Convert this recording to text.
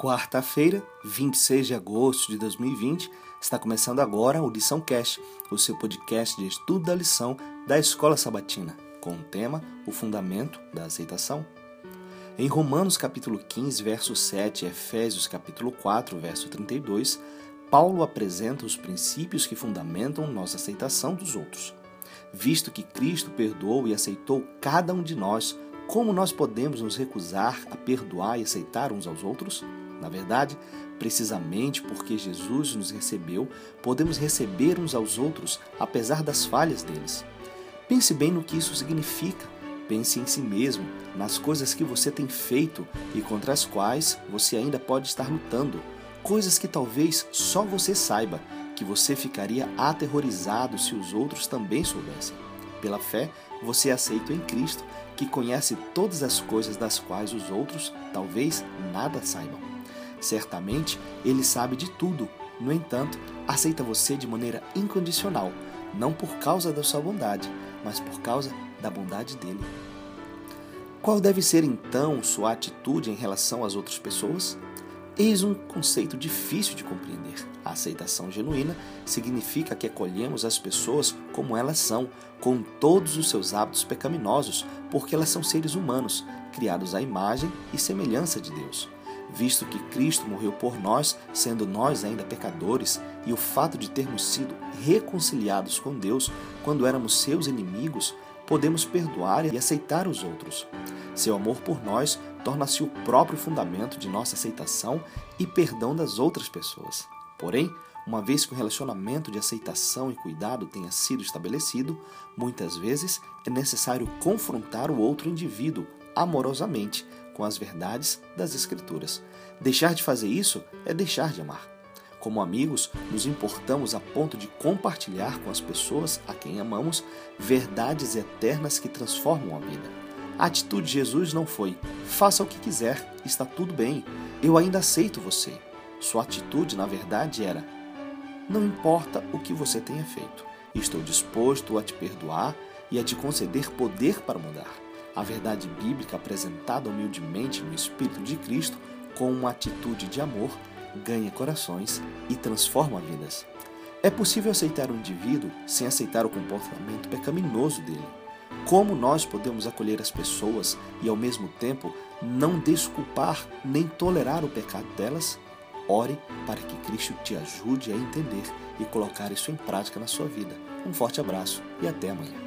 Quarta-feira, 26 de agosto de 2020, está começando agora o Lição Cast, o seu podcast de estudo da lição da Escola Sabatina, com o tema O Fundamento da Aceitação. Em Romanos capítulo 15, verso 7 e Efésios capítulo 4, verso 32, Paulo apresenta os princípios que fundamentam nossa aceitação dos outros. Visto que Cristo perdoou e aceitou cada um de nós, como nós podemos nos recusar a perdoar e aceitar uns aos outros? Na verdade, precisamente porque Jesus nos recebeu, podemos receber uns aos outros, apesar das falhas deles. Pense bem no que isso significa. Pense em si mesmo, nas coisas que você tem feito e contra as quais você ainda pode estar lutando. Coisas que talvez só você saiba, que você ficaria aterrorizado se os outros também soubessem. Pela fé, você é aceito em Cristo, que conhece todas as coisas das quais os outros talvez nada saibam. Certamente, ele sabe de tudo. No entanto, aceita você de maneira incondicional, não por causa da sua bondade, mas por causa da bondade dele. Qual deve ser então sua atitude em relação às outras pessoas? Eis um conceito difícil de compreender. A aceitação genuína significa que acolhemos as pessoas como elas são, com todos os seus hábitos pecaminosos, porque elas são seres humanos, criados à imagem e semelhança de Deus visto que Cristo morreu por nós, sendo nós ainda pecadores, e o fato de termos sido reconciliados com Deus quando éramos seus inimigos, podemos perdoar e aceitar os outros. Seu amor por nós torna-se o próprio fundamento de nossa aceitação e perdão das outras pessoas. Porém, uma vez que o relacionamento de aceitação e cuidado tenha sido estabelecido, muitas vezes é necessário confrontar o outro indivíduo amorosamente com as verdades das Escrituras. Deixar de fazer isso é deixar de amar. Como amigos, nos importamos a ponto de compartilhar com as pessoas a quem amamos verdades eternas que transformam a vida. A atitude de Jesus não foi: faça o que quiser, está tudo bem, eu ainda aceito você. Sua atitude, na verdade, era: não importa o que você tenha feito, estou disposto a te perdoar e a te conceder poder para mudar a verdade bíblica apresentada humildemente no Espírito de Cristo com uma atitude de amor ganha corações e transforma vidas. É possível aceitar um indivíduo sem aceitar o comportamento pecaminoso dele. Como nós podemos acolher as pessoas e ao mesmo tempo não desculpar nem tolerar o pecado delas? Ore para que Cristo te ajude a entender e colocar isso em prática na sua vida. Um forte abraço e até amanhã.